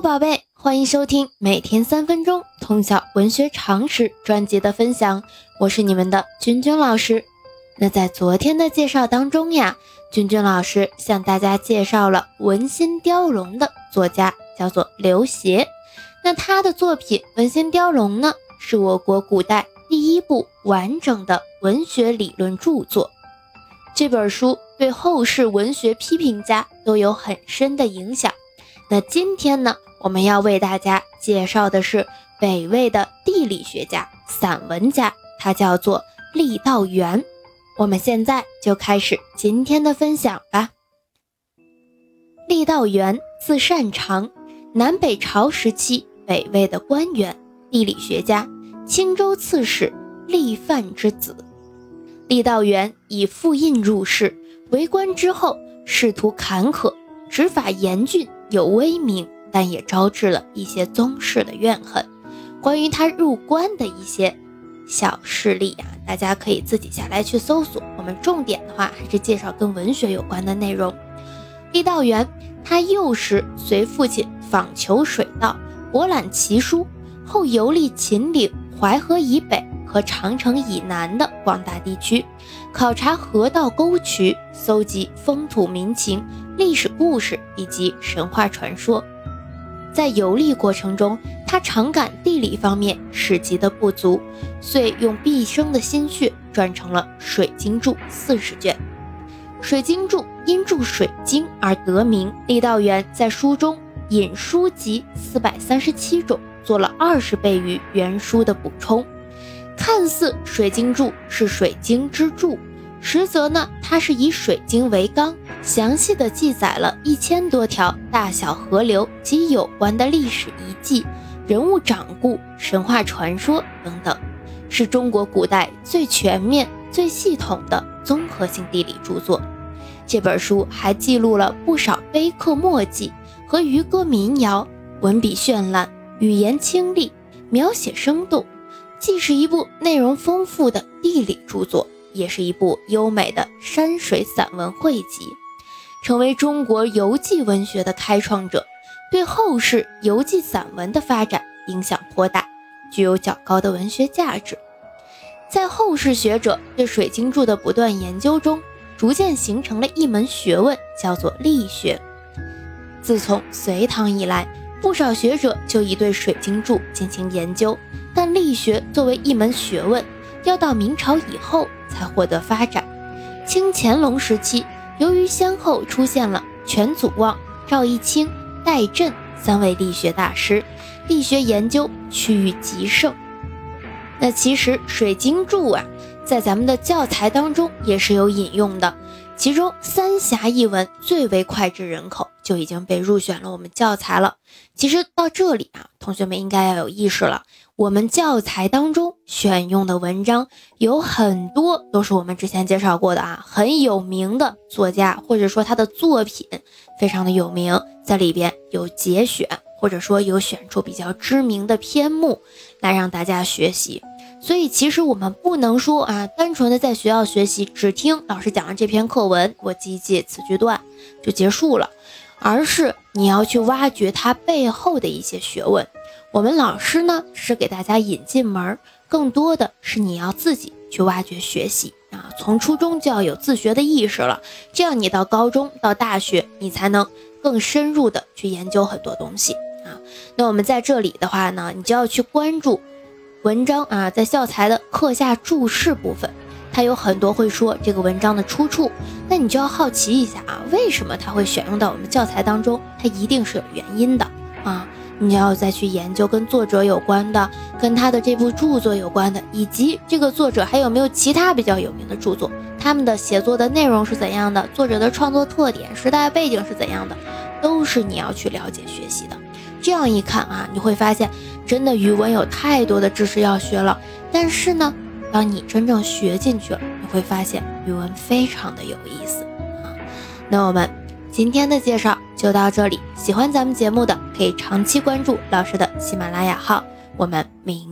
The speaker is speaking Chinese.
宝贝，欢迎收听每天三分钟通晓文学常识专辑的分享，我是你们的君君老师。那在昨天的介绍当中呀，君君老师向大家介绍了《文心雕龙》的作家叫做刘勰。那他的作品《文心雕龙》呢，是我国古代第一部完整的文学理论著作。这本书对后世文学批评家都有很深的影响。那今天呢，我们要为大家介绍的是北魏的地理学家、散文家，他叫做郦道元。我们现在就开始今天的分享吧。郦道元，字善长，南北朝时期北魏的官员、地理学家，青州刺史郦范之子。郦道元以复印入仕，为官之后仕途坎坷，执法严峻。有威名，但也招致了一些宗室的怨恨。关于他入关的一些小事例啊，大家可以自己下来去搜索。我们重点的话还是介绍跟文学有关的内容。郦道元，他幼时随父亲访求水道，博览奇书，后游历秦岭、淮河以北和长城以南的广大地区，考察河道沟渠，搜集风土民情。历史故事以及神话传说，在游历过程中，他常感地理方面史籍的不足，遂用毕生的心血撰成了《水经注》四十卷。《水经注》因注水经而得名。郦道元在书中引书籍四百三十七种，做了二十倍于原书的补充。看似《水经注》是水经之注。实则呢，它是以水经为纲，详细的记载了一千多条大小河流及有关的历史遗迹、人物掌故、神话传说等等，是中国古代最全面、最系统的综合性地理著作。这本书还记录了不少碑刻墨迹和渔歌民谣，文笔绚烂，语言清丽，描写生动，既是一部内容丰富的地理著作。也是一部优美的山水散文汇集，成为中国游记文学的开创者，对后世游记散文的发展影响颇大，具有较高的文学价值。在后世学者对《水经注》的不断研究中，逐渐形成了一门学问，叫做力学。自从隋唐以来，不少学者就已对《水经注》进行研究，但力学作为一门学问。要到明朝以后才获得发展。清乾隆时期，由于先后出现了全祖望、赵一清、戴震三位力学大师，力学研究趋于极盛。那其实《水经注》啊，在咱们的教材当中也是有引用的，其中《三峡》一文最为脍炙人口，就已经被入选了我们教材了。其实到这里啊，同学们应该要有意识了。我们教材当中选用的文章有很多都是我们之前介绍过的啊，很有名的作家，或者说他的作品非常的有名，在里边有节选，或者说有选出比较知名的篇目来让大家学习。所以其实我们不能说啊，单纯的在学校学习，只听老师讲的这篇课文，我记记此句段就结束了，而是你要去挖掘它背后的一些学问。我们老师呢是给大家引进门，更多的是你要自己去挖掘学习啊。从初中就要有自学的意识了，这样你到高中到大学，你才能更深入的去研究很多东西啊。那我们在这里的话呢，你就要去关注文章啊，在教材的课下注释部分，它有很多会说这个文章的出处，那你就要好奇一下啊，为什么它会选用到我们教材当中？它一定是有原因的啊。你要再去研究跟作者有关的，跟他的这部著作有关的，以及这个作者还有没有其他比较有名的著作，他们的写作的内容是怎样的，作者的创作特点、时代背景是怎样的，都是你要去了解学习的。这样一看啊，你会发现，真的语文有太多的知识要学了。但是呢，当你真正学进去了，你会发现语文非常的有意思啊。那我们今天的介绍。就到这里，喜欢咱们节目的可以长期关注老师的喜马拉雅号，我们明。